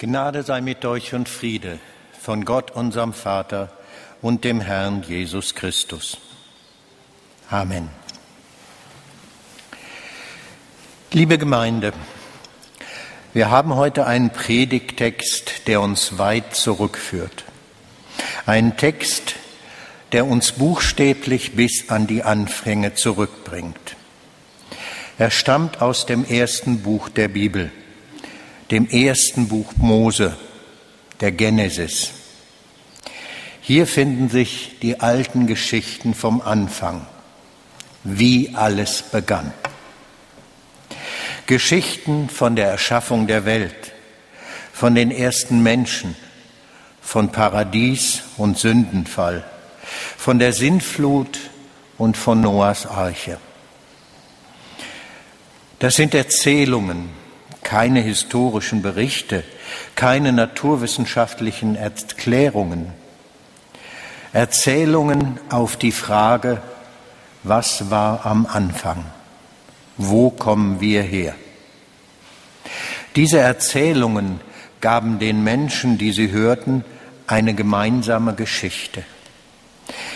Gnade sei mit euch und Friede von Gott, unserem Vater und dem Herrn Jesus Christus. Amen. Liebe Gemeinde, wir haben heute einen Predigtext, der uns weit zurückführt. Ein Text, der uns buchstäblich bis an die Anfänge zurückbringt. Er stammt aus dem ersten Buch der Bibel dem ersten Buch Mose, der Genesis. Hier finden sich die alten Geschichten vom Anfang, wie alles begann. Geschichten von der Erschaffung der Welt, von den ersten Menschen, von Paradies und Sündenfall, von der Sintflut und von Noahs Arche. Das sind Erzählungen, keine historischen Berichte, keine naturwissenschaftlichen Erklärungen, Erzählungen auf die Frage, was war am Anfang? Wo kommen wir her? Diese Erzählungen gaben den Menschen, die sie hörten, eine gemeinsame Geschichte.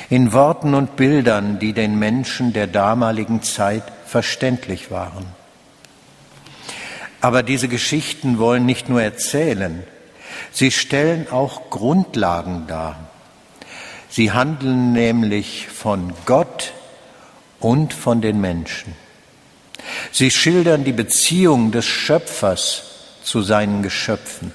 In Worten und Bildern, die den Menschen der damaligen Zeit verständlich waren. Aber diese Geschichten wollen nicht nur erzählen, sie stellen auch Grundlagen dar. Sie handeln nämlich von Gott und von den Menschen. Sie schildern die Beziehung des Schöpfers zu seinen Geschöpfen.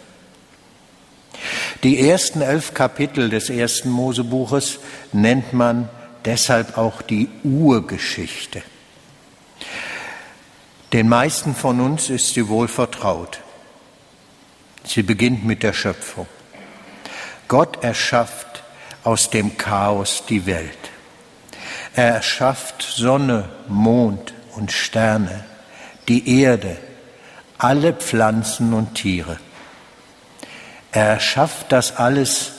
Die ersten elf Kapitel des ersten Mosebuches nennt man deshalb auch die Urgeschichte. Den meisten von uns ist sie wohl vertraut. Sie beginnt mit der Schöpfung. Gott erschafft aus dem Chaos die Welt. Er erschafft Sonne, Mond und Sterne, die Erde, alle Pflanzen und Tiere. Er erschafft das alles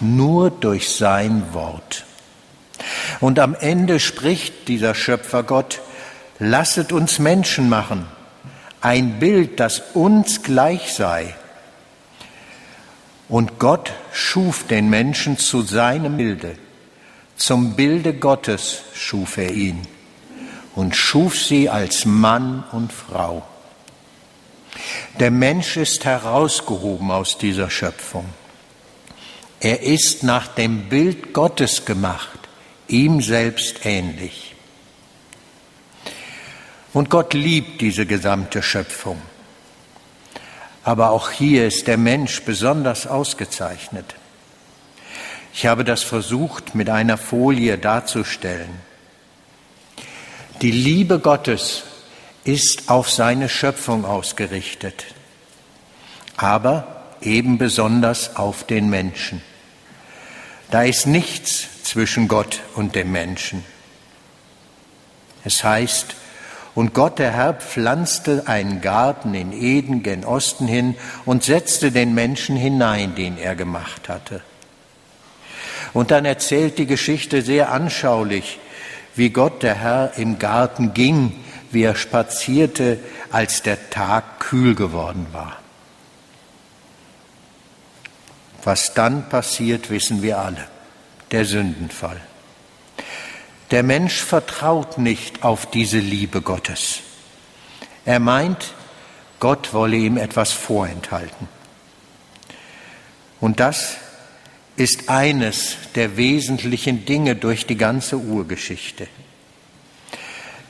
nur durch sein Wort. Und am Ende spricht dieser Schöpfer Gott, lasset uns Menschen machen, ein Bild, das uns gleich sei. Und Gott schuf den Menschen zu seinem Bilde. Zum Bilde Gottes schuf er ihn und schuf sie als Mann und Frau. Der Mensch ist herausgehoben aus dieser Schöpfung. Er ist nach dem Bild Gottes gemacht, ihm selbst ähnlich. Und Gott liebt diese gesamte Schöpfung. Aber auch hier ist der Mensch besonders ausgezeichnet. Ich habe das versucht mit einer Folie darzustellen. Die Liebe Gottes ist auf seine Schöpfung ausgerichtet, aber eben besonders auf den Menschen. Da ist nichts zwischen Gott und dem Menschen. Es heißt, und Gott, der Herr, pflanzte einen Garten in Eden gen Osten hin und setzte den Menschen hinein, den er gemacht hatte. Und dann erzählt die Geschichte sehr anschaulich, wie Gott, der Herr, im Garten ging, wie er spazierte, als der Tag kühl geworden war. Was dann passiert, wissen wir alle. Der Sündenfall. Der Mensch vertraut nicht auf diese Liebe Gottes. Er meint, Gott wolle ihm etwas vorenthalten. Und das ist eines der wesentlichen Dinge durch die ganze Urgeschichte.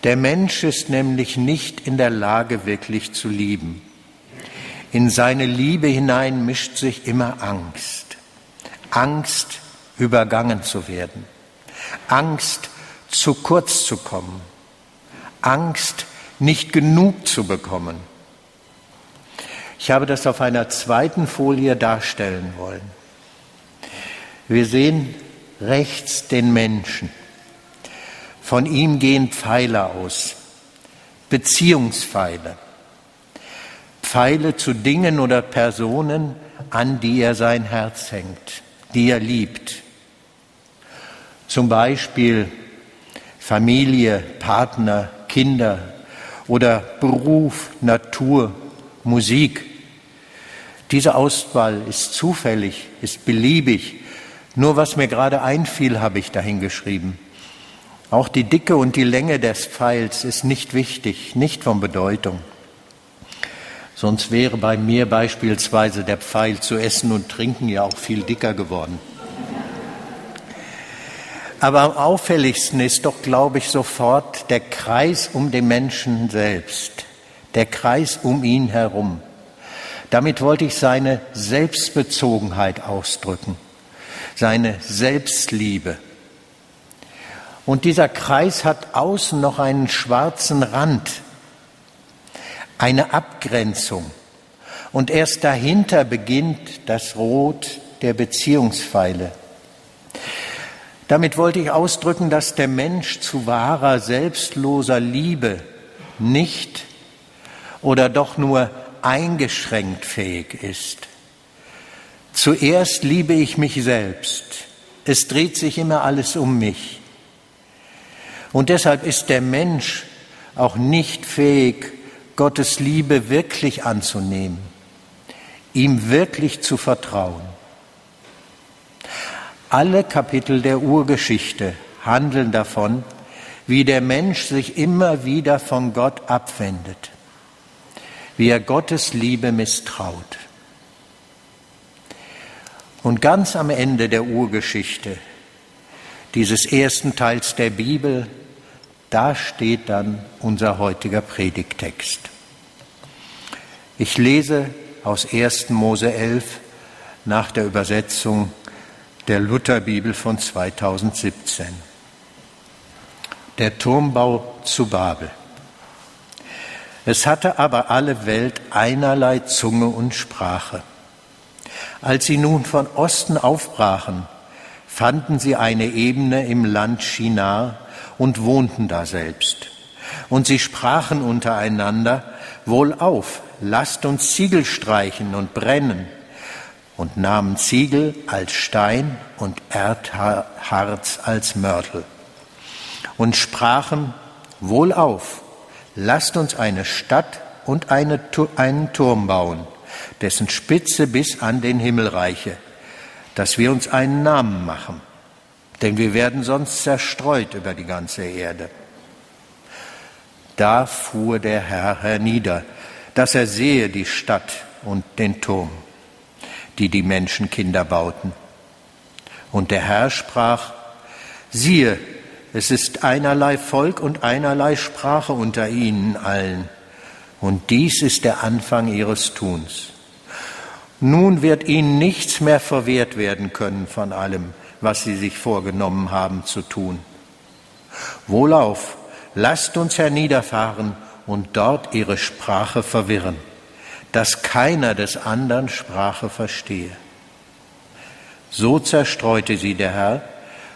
Der Mensch ist nämlich nicht in der Lage, wirklich zu lieben. In seine Liebe hinein mischt sich immer Angst. Angst, übergangen zu werden. Angst, zu kurz zu kommen, Angst, nicht genug zu bekommen. Ich habe das auf einer zweiten Folie darstellen wollen. Wir sehen rechts den Menschen. Von ihm gehen Pfeile aus, Beziehungspfeile. Pfeile zu Dingen oder Personen, an die er sein Herz hängt, die er liebt. Zum Beispiel Familie, Partner, Kinder oder Beruf, Natur, Musik. Diese Auswahl ist zufällig, ist beliebig. Nur was mir gerade einfiel, habe ich dahin geschrieben. Auch die Dicke und die Länge des Pfeils ist nicht wichtig, nicht von Bedeutung. Sonst wäre bei mir beispielsweise der Pfeil zu essen und trinken ja auch viel dicker geworden. Aber am auffälligsten ist doch, glaube ich, sofort der Kreis um den Menschen selbst, der Kreis um ihn herum. Damit wollte ich seine Selbstbezogenheit ausdrücken, seine Selbstliebe. Und dieser Kreis hat außen noch einen schwarzen Rand, eine Abgrenzung. Und erst dahinter beginnt das Rot der Beziehungspfeile. Damit wollte ich ausdrücken, dass der Mensch zu wahrer, selbstloser Liebe nicht oder doch nur eingeschränkt fähig ist. Zuerst liebe ich mich selbst. Es dreht sich immer alles um mich. Und deshalb ist der Mensch auch nicht fähig, Gottes Liebe wirklich anzunehmen, ihm wirklich zu vertrauen. Alle Kapitel der Urgeschichte handeln davon, wie der Mensch sich immer wieder von Gott abwendet, wie er Gottes Liebe misstraut. Und ganz am Ende der Urgeschichte, dieses ersten Teils der Bibel, da steht dann unser heutiger Predigtext. Ich lese aus 1. Mose 11 nach der Übersetzung der Lutherbibel von 2017. Der Turmbau zu Babel. Es hatte aber alle Welt einerlei Zunge und Sprache. Als sie nun von Osten aufbrachen, fanden sie eine Ebene im Land Shinar und wohnten da selbst. Und sie sprachen untereinander, Wohlauf, lasst uns Ziegel streichen und brennen, und nahmen Ziegel als Stein und Erdharz als Mörtel und sprachen, Wohlauf, lasst uns eine Stadt und eine, einen Turm bauen, dessen Spitze bis an den Himmel reiche, dass wir uns einen Namen machen, denn wir werden sonst zerstreut über die ganze Erde. Da fuhr der Herr hernieder, dass er sehe die Stadt und den Turm die die Menschenkinder bauten. Und der Herr sprach, siehe, es ist einerlei Volk und einerlei Sprache unter ihnen allen, und dies ist der Anfang ihres Tuns. Nun wird ihnen nichts mehr verwehrt werden können von allem, was sie sich vorgenommen haben zu tun. Wohlauf, lasst uns herniederfahren und dort ihre Sprache verwirren dass keiner des anderen Sprache verstehe. So zerstreute sie der Herr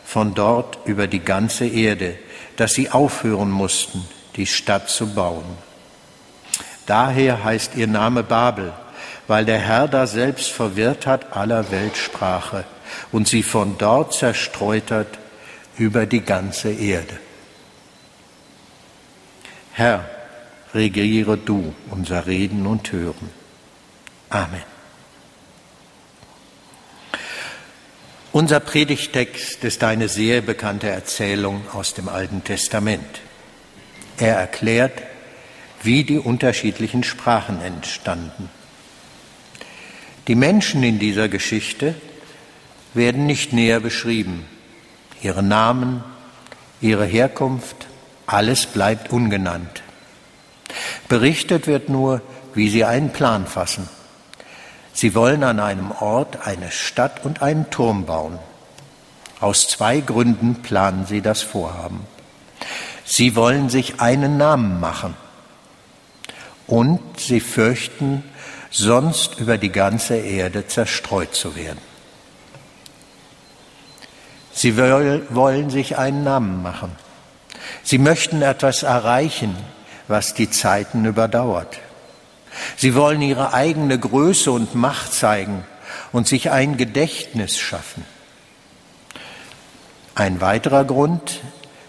von dort über die ganze Erde, dass sie aufhören mussten, die Stadt zu bauen. Daher heißt ihr Name Babel, weil der Herr da selbst verwirrt hat aller Weltsprache und sie von dort zerstreut hat über die ganze Erde. Herr, regiere du unser Reden und Hören. Amen. Unser Predigtext ist eine sehr bekannte Erzählung aus dem Alten Testament. Er erklärt, wie die unterschiedlichen Sprachen entstanden. Die Menschen in dieser Geschichte werden nicht näher beschrieben. Ihre Namen, ihre Herkunft, alles bleibt ungenannt. Berichtet wird nur, wie sie einen Plan fassen. Sie wollen an einem Ort eine Stadt und einen Turm bauen. Aus zwei Gründen planen sie das Vorhaben. Sie wollen sich einen Namen machen und sie fürchten, sonst über die ganze Erde zerstreut zu werden. Sie wollen sich einen Namen machen. Sie möchten etwas erreichen, was die Zeiten überdauert. Sie wollen ihre eigene Größe und Macht zeigen und sich ein Gedächtnis schaffen. Ein weiterer Grund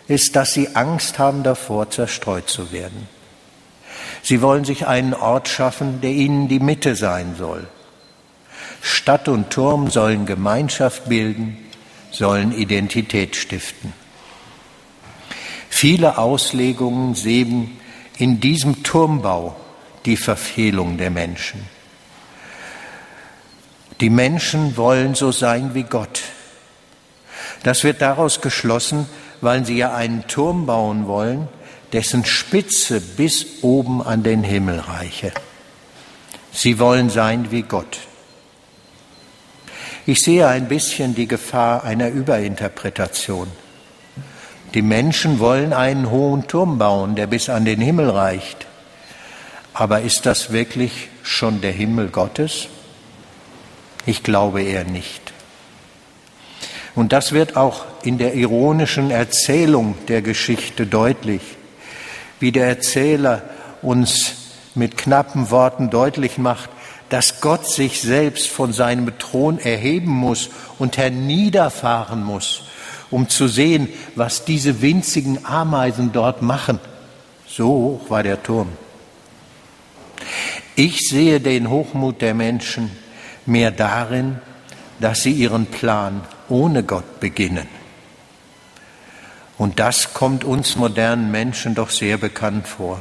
ist, dass sie Angst haben davor, zerstreut zu werden. Sie wollen sich einen Ort schaffen, der ihnen die Mitte sein soll, Stadt und Turm sollen Gemeinschaft bilden, sollen Identität stiften. Viele Auslegungen sehen in diesem Turmbau die Verfehlung der Menschen. Die Menschen wollen so sein wie Gott. Das wird daraus geschlossen, weil sie ja einen Turm bauen wollen, dessen Spitze bis oben an den Himmel reiche. Sie wollen sein wie Gott. Ich sehe ein bisschen die Gefahr einer Überinterpretation. Die Menschen wollen einen hohen Turm bauen, der bis an den Himmel reicht. Aber ist das wirklich schon der Himmel Gottes? Ich glaube eher nicht. Und das wird auch in der ironischen Erzählung der Geschichte deutlich, wie der Erzähler uns mit knappen Worten deutlich macht, dass Gott sich selbst von seinem Thron erheben muss und herniederfahren muss, um zu sehen, was diese winzigen Ameisen dort machen. So hoch war der Turm. Ich sehe den Hochmut der Menschen mehr darin, dass sie ihren Plan ohne Gott beginnen. Und das kommt uns modernen Menschen doch sehr bekannt vor.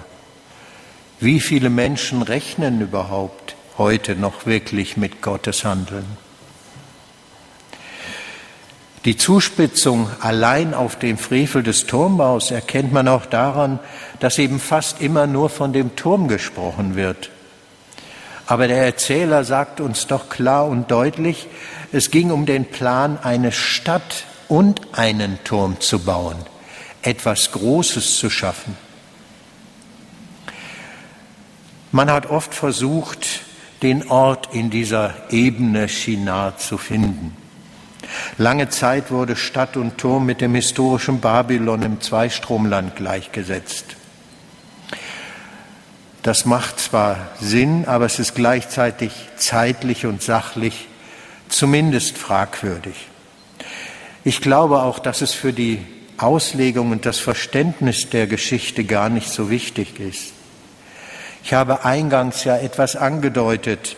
Wie viele Menschen rechnen überhaupt heute noch wirklich mit Gottes Handeln. Die Zuspitzung allein auf dem Frevel des Turmbaus erkennt man auch daran, dass eben fast immer nur von dem Turm gesprochen wird. Aber der Erzähler sagt uns doch klar und deutlich, es ging um den Plan, eine Stadt und einen Turm zu bauen, etwas Großes zu schaffen. Man hat oft versucht, den Ort in dieser Ebene Shinar zu finden. Lange Zeit wurde Stadt und Turm mit dem historischen Babylon im Zweistromland gleichgesetzt. Das macht zwar Sinn, aber es ist gleichzeitig zeitlich und sachlich zumindest fragwürdig. Ich glaube auch, dass es für die Auslegung und das Verständnis der Geschichte gar nicht so wichtig ist. Ich habe eingangs ja etwas angedeutet,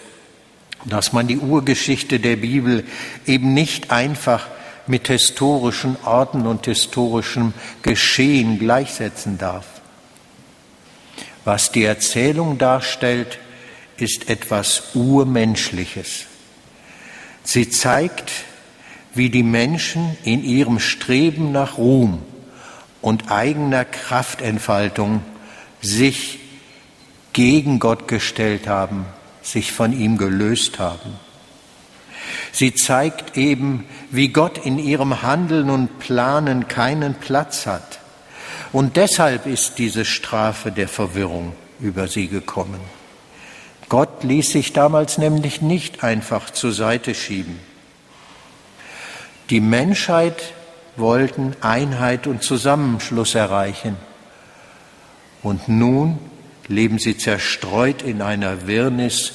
dass man die Urgeschichte der Bibel eben nicht einfach mit historischen Orten und historischem Geschehen gleichsetzen darf. Was die Erzählung darstellt, ist etwas Urmenschliches. Sie zeigt, wie die Menschen in ihrem Streben nach Ruhm und eigener Kraftentfaltung sich gegen Gott gestellt haben, sich von ihm gelöst haben. Sie zeigt eben, wie Gott in ihrem Handeln und Planen keinen Platz hat. Und deshalb ist diese Strafe der Verwirrung über sie gekommen. Gott ließ sich damals nämlich nicht einfach zur Seite schieben. Die Menschheit wollten Einheit und Zusammenschluss erreichen. Und nun leben sie zerstreut in einer Wirrnis,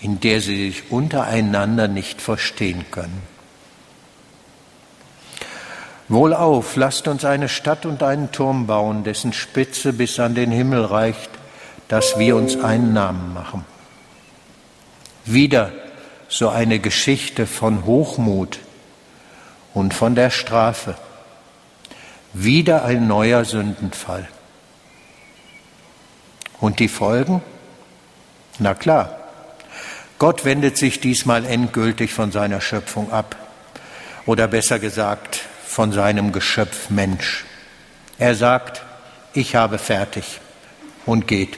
in der sie sich untereinander nicht verstehen können. Wohlauf, lasst uns eine Stadt und einen Turm bauen, dessen Spitze bis an den Himmel reicht, dass wir uns einen Namen machen. Wieder so eine Geschichte von Hochmut und von der Strafe. Wieder ein neuer Sündenfall. Und die Folgen? Na klar, Gott wendet sich diesmal endgültig von seiner Schöpfung ab. Oder besser gesagt, von seinem Geschöpf Mensch. Er sagt, ich habe fertig und geht.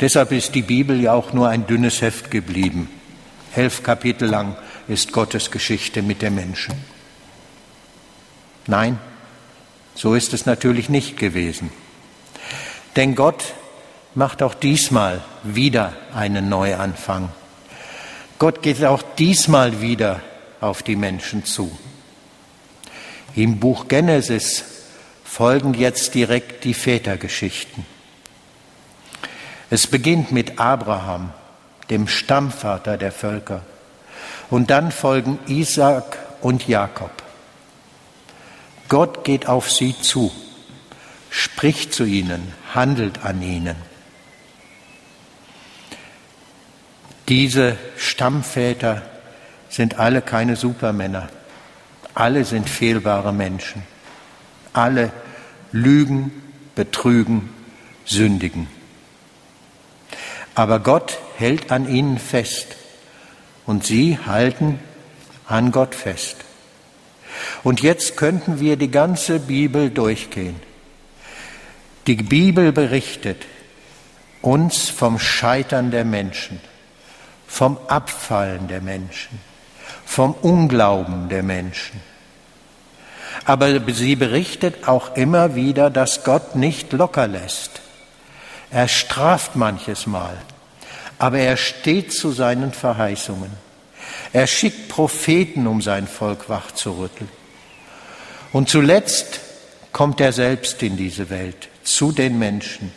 Deshalb ist die Bibel ja auch nur ein dünnes Heft geblieben. Elf Kapitel lang ist Gottes Geschichte mit den Menschen. Nein, so ist es natürlich nicht gewesen. Denn Gott macht auch diesmal wieder einen Neuanfang. Gott geht auch diesmal wieder auf die Menschen zu. Im Buch Genesis folgen jetzt direkt die Vätergeschichten. Es beginnt mit Abraham, dem Stammvater der Völker. Und dann folgen Isaac und Jakob. Gott geht auf sie zu spricht zu ihnen, handelt an ihnen. Diese Stammväter sind alle keine Supermänner. Alle sind fehlbare Menschen. Alle lügen, betrügen, sündigen. Aber Gott hält an ihnen fest und sie halten an Gott fest. Und jetzt könnten wir die ganze Bibel durchgehen. Die Bibel berichtet uns vom Scheitern der Menschen, vom Abfallen der Menschen, vom Unglauben der Menschen. Aber sie berichtet auch immer wieder, dass Gott nicht locker lässt. Er straft manches Mal, aber er steht zu seinen Verheißungen. Er schickt Propheten, um sein Volk wachzurütteln. Und zuletzt kommt er selbst in diese Welt, zu den Menschen.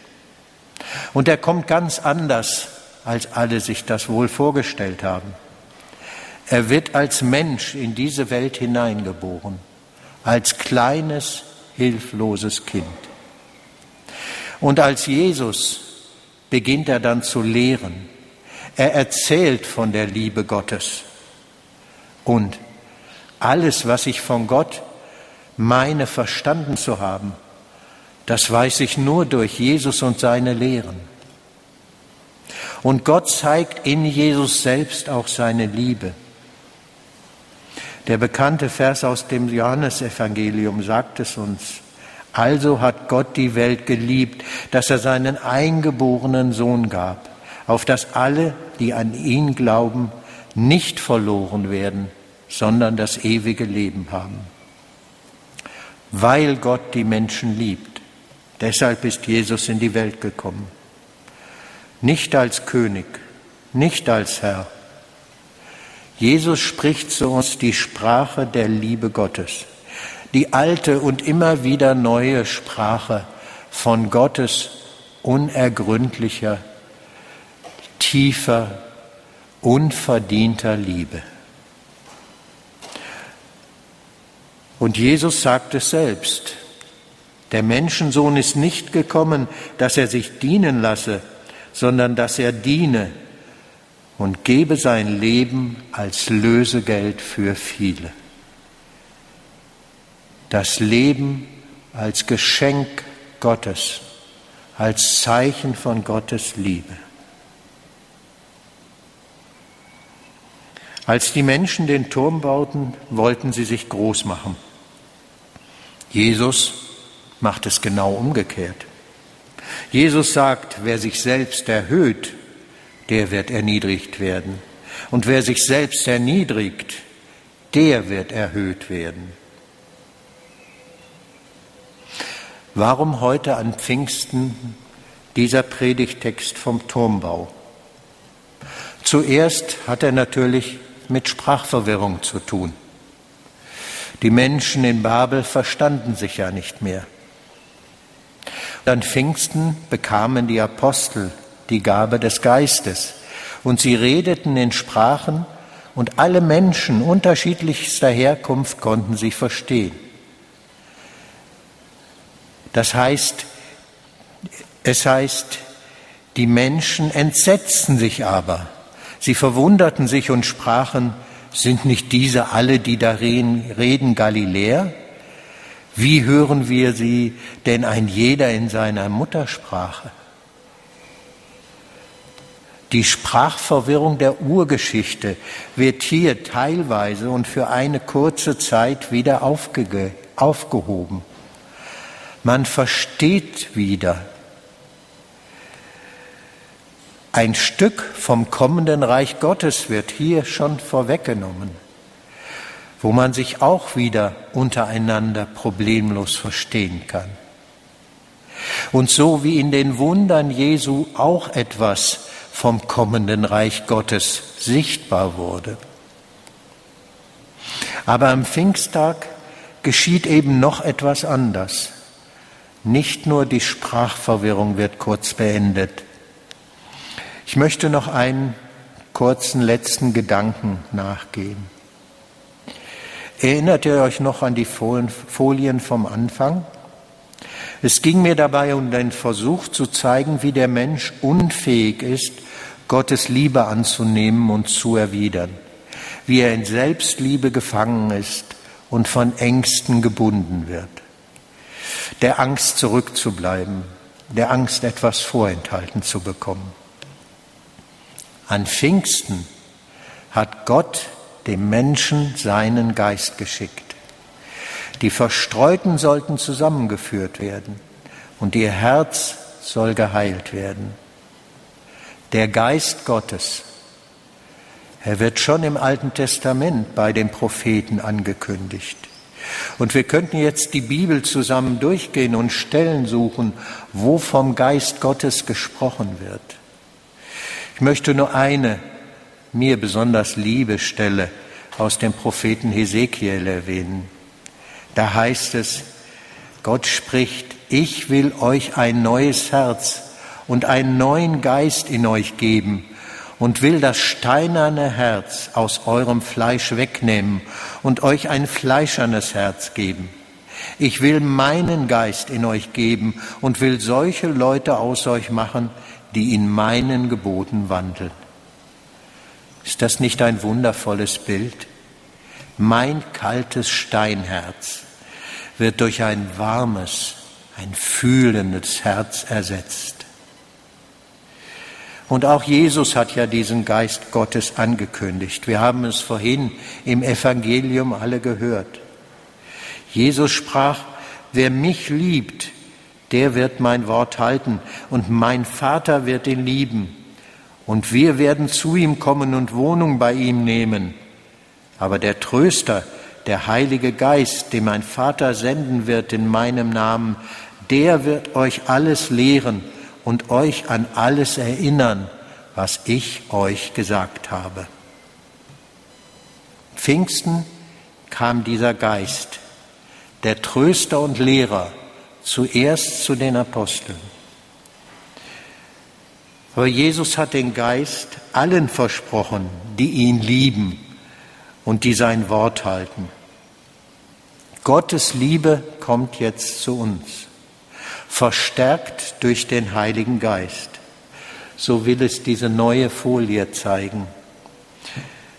Und er kommt ganz anders, als alle sich das wohl vorgestellt haben. Er wird als Mensch in diese Welt hineingeboren, als kleines, hilfloses Kind. Und als Jesus beginnt er dann zu lehren. Er erzählt von der Liebe Gottes. Und alles, was ich von Gott meine verstanden zu haben, das weiß ich nur durch Jesus und seine Lehren. Und Gott zeigt in Jesus selbst auch seine Liebe. Der bekannte Vers aus dem Johannesevangelium sagt es uns. Also hat Gott die Welt geliebt, dass er seinen eingeborenen Sohn gab, auf dass alle, die an ihn glauben, nicht verloren werden, sondern das ewige Leben haben. Weil Gott die Menschen liebt, deshalb ist Jesus in die Welt gekommen. Nicht als König, nicht als Herr. Jesus spricht zu uns die Sprache der Liebe Gottes, die alte und immer wieder neue Sprache von Gottes unergründlicher, tiefer, unverdienter Liebe. Und Jesus sagt es selbst. Der Menschensohn ist nicht gekommen, dass er sich dienen lasse, sondern dass er diene und gebe sein Leben als Lösegeld für viele. Das Leben als Geschenk Gottes, als Zeichen von Gottes Liebe. Als die Menschen den Turm bauten, wollten sie sich groß machen. Jesus macht es genau umgekehrt. Jesus sagt, wer sich selbst erhöht, der wird erniedrigt werden. Und wer sich selbst erniedrigt, der wird erhöht werden. Warum heute an Pfingsten dieser Predigtext vom Turmbau? Zuerst hat er natürlich mit Sprachverwirrung zu tun. Die Menschen in Babel verstanden sich ja nicht mehr. An Pfingsten bekamen die Apostel die Gabe des Geistes und sie redeten in Sprachen und alle Menschen unterschiedlichster Herkunft konnten sie verstehen. Das heißt, es heißt, die Menschen entsetzten sich aber Sie verwunderten sich und sprachen, sind nicht diese alle, die da reden, Galiläer? Wie hören wir sie denn ein jeder in seiner Muttersprache? Die Sprachverwirrung der Urgeschichte wird hier teilweise und für eine kurze Zeit wieder aufge aufgehoben. Man versteht wieder, Ein Stück vom kommenden Reich Gottes wird hier schon vorweggenommen, wo man sich auch wieder untereinander problemlos verstehen kann. Und so wie in den Wundern Jesu auch etwas vom kommenden Reich Gottes sichtbar wurde. Aber am Pfingsttag geschieht eben noch etwas anders. Nicht nur die Sprachverwirrung wird kurz beendet, ich möchte noch einen kurzen letzten Gedanken nachgehen. Erinnert ihr euch noch an die Folien vom Anfang? Es ging mir dabei um den Versuch zu zeigen, wie der Mensch unfähig ist, Gottes Liebe anzunehmen und zu erwidern, wie er in Selbstliebe gefangen ist und von Ängsten gebunden wird, der Angst zurückzubleiben, der Angst etwas vorenthalten zu bekommen. An Pfingsten hat Gott dem Menschen seinen Geist geschickt. Die Verstreuten sollten zusammengeführt werden und ihr Herz soll geheilt werden. Der Geist Gottes, er wird schon im Alten Testament bei den Propheten angekündigt. Und wir könnten jetzt die Bibel zusammen durchgehen und Stellen suchen, wo vom Geist Gottes gesprochen wird. Ich möchte nur eine mir besonders liebe Stelle aus dem Propheten Hesekiel erwähnen. Da heißt es, Gott spricht, ich will euch ein neues Herz und einen neuen Geist in euch geben und will das steinerne Herz aus eurem Fleisch wegnehmen und euch ein fleischernes Herz geben. Ich will meinen Geist in euch geben und will solche Leute aus euch machen, die in meinen Geboten wandeln. Ist das nicht ein wundervolles Bild? Mein kaltes Steinherz wird durch ein warmes, ein fühlendes Herz ersetzt. Und auch Jesus hat ja diesen Geist Gottes angekündigt. Wir haben es vorhin im Evangelium alle gehört. Jesus sprach, wer mich liebt, der wird mein Wort halten und mein Vater wird ihn lieben. Und wir werden zu ihm kommen und Wohnung bei ihm nehmen. Aber der Tröster, der Heilige Geist, den mein Vater senden wird in meinem Namen, der wird euch alles lehren und euch an alles erinnern, was ich euch gesagt habe. Pfingsten kam dieser Geist, der Tröster und Lehrer, zuerst zu den Aposteln. Aber Jesus hat den Geist allen versprochen, die ihn lieben und die sein Wort halten. Gottes Liebe kommt jetzt zu uns, verstärkt durch den Heiligen Geist. So will es diese neue Folie zeigen.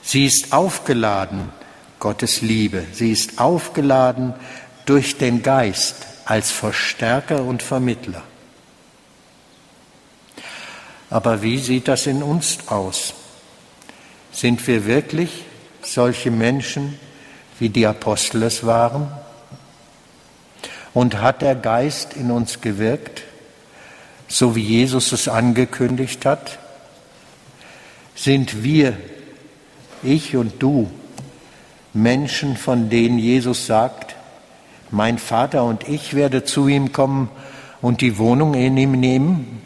Sie ist aufgeladen, Gottes Liebe. Sie ist aufgeladen durch den Geist als Verstärker und Vermittler. Aber wie sieht das in uns aus? Sind wir wirklich solche Menschen, wie die Apostel es waren? Und hat der Geist in uns gewirkt, so wie Jesus es angekündigt hat? Sind wir, ich und du, Menschen, von denen Jesus sagt, mein Vater und ich werde zu ihm kommen und die Wohnung in ihm nehmen?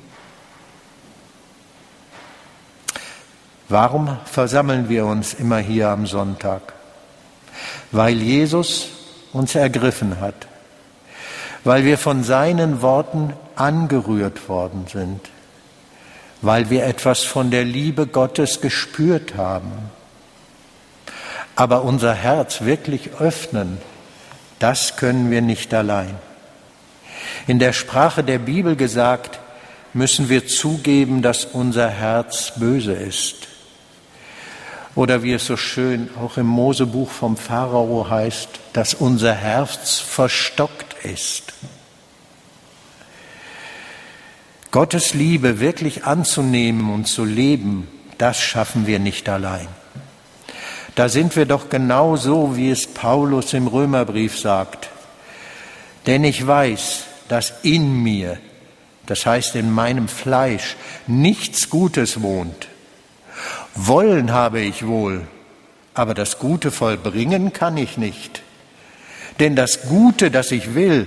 Warum versammeln wir uns immer hier am Sonntag? Weil Jesus uns ergriffen hat, weil wir von seinen Worten angerührt worden sind, weil wir etwas von der Liebe Gottes gespürt haben. Aber unser Herz wirklich öffnen, das können wir nicht allein. In der Sprache der Bibel gesagt, müssen wir zugeben, dass unser Herz böse ist. Oder wie es so schön auch im Mosebuch vom Pharao heißt, dass unser Herz verstockt ist. Gottes Liebe wirklich anzunehmen und zu leben, das schaffen wir nicht allein. Da sind wir doch genau so, wie es Paulus im Römerbrief sagt. Denn ich weiß, dass in mir, das heißt in meinem Fleisch, nichts Gutes wohnt. Wollen habe ich wohl, aber das Gute vollbringen kann ich nicht. Denn das Gute, das ich will,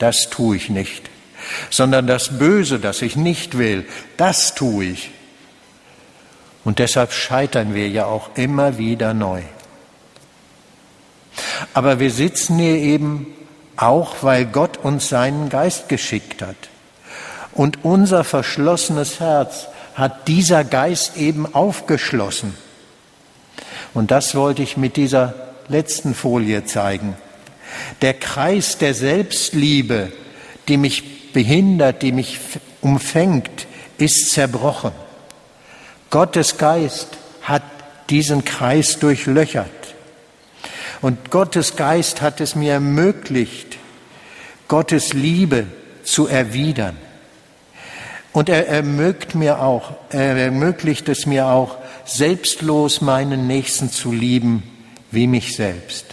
das tue ich nicht, sondern das Böse, das ich nicht will, das tue ich. Und deshalb scheitern wir ja auch immer wieder neu. Aber wir sitzen hier eben auch, weil Gott uns seinen Geist geschickt hat. Und unser verschlossenes Herz hat dieser Geist eben aufgeschlossen. Und das wollte ich mit dieser letzten Folie zeigen. Der Kreis der Selbstliebe, die mich behindert, die mich umfängt, ist zerbrochen. Gottes Geist hat diesen Kreis durchlöchert. Und Gottes Geist hat es mir ermöglicht, Gottes Liebe zu erwidern. Und er ermöglicht, mir auch, er ermöglicht es mir auch, selbstlos meinen Nächsten zu lieben wie mich selbst.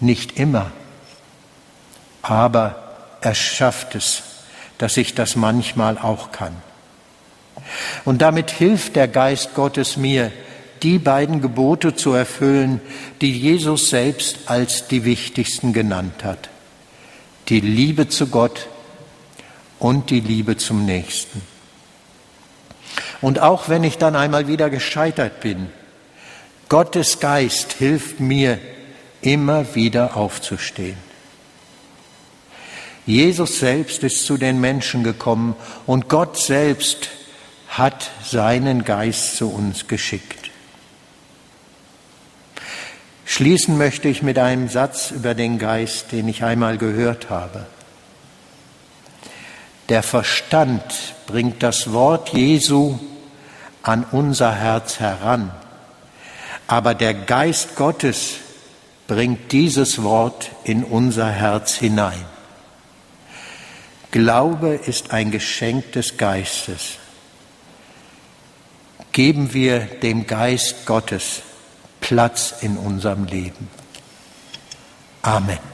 Nicht immer, aber er schafft es, dass ich das manchmal auch kann. Und damit hilft der Geist Gottes mir, die beiden Gebote zu erfüllen, die Jesus selbst als die wichtigsten genannt hat. Die Liebe zu Gott und die Liebe zum Nächsten. Und auch wenn ich dann einmal wieder gescheitert bin, Gottes Geist hilft mir, immer wieder aufzustehen. Jesus selbst ist zu den Menschen gekommen und Gott selbst hat seinen Geist zu uns geschickt. Schließen möchte ich mit einem Satz über den Geist, den ich einmal gehört habe. Der Verstand bringt das Wort Jesu an unser Herz heran, aber der Geist Gottes bringt dieses Wort in unser Herz hinein. Glaube ist ein Geschenk des Geistes. Geben wir dem Geist Gottes Platz in unserem Leben. Amen.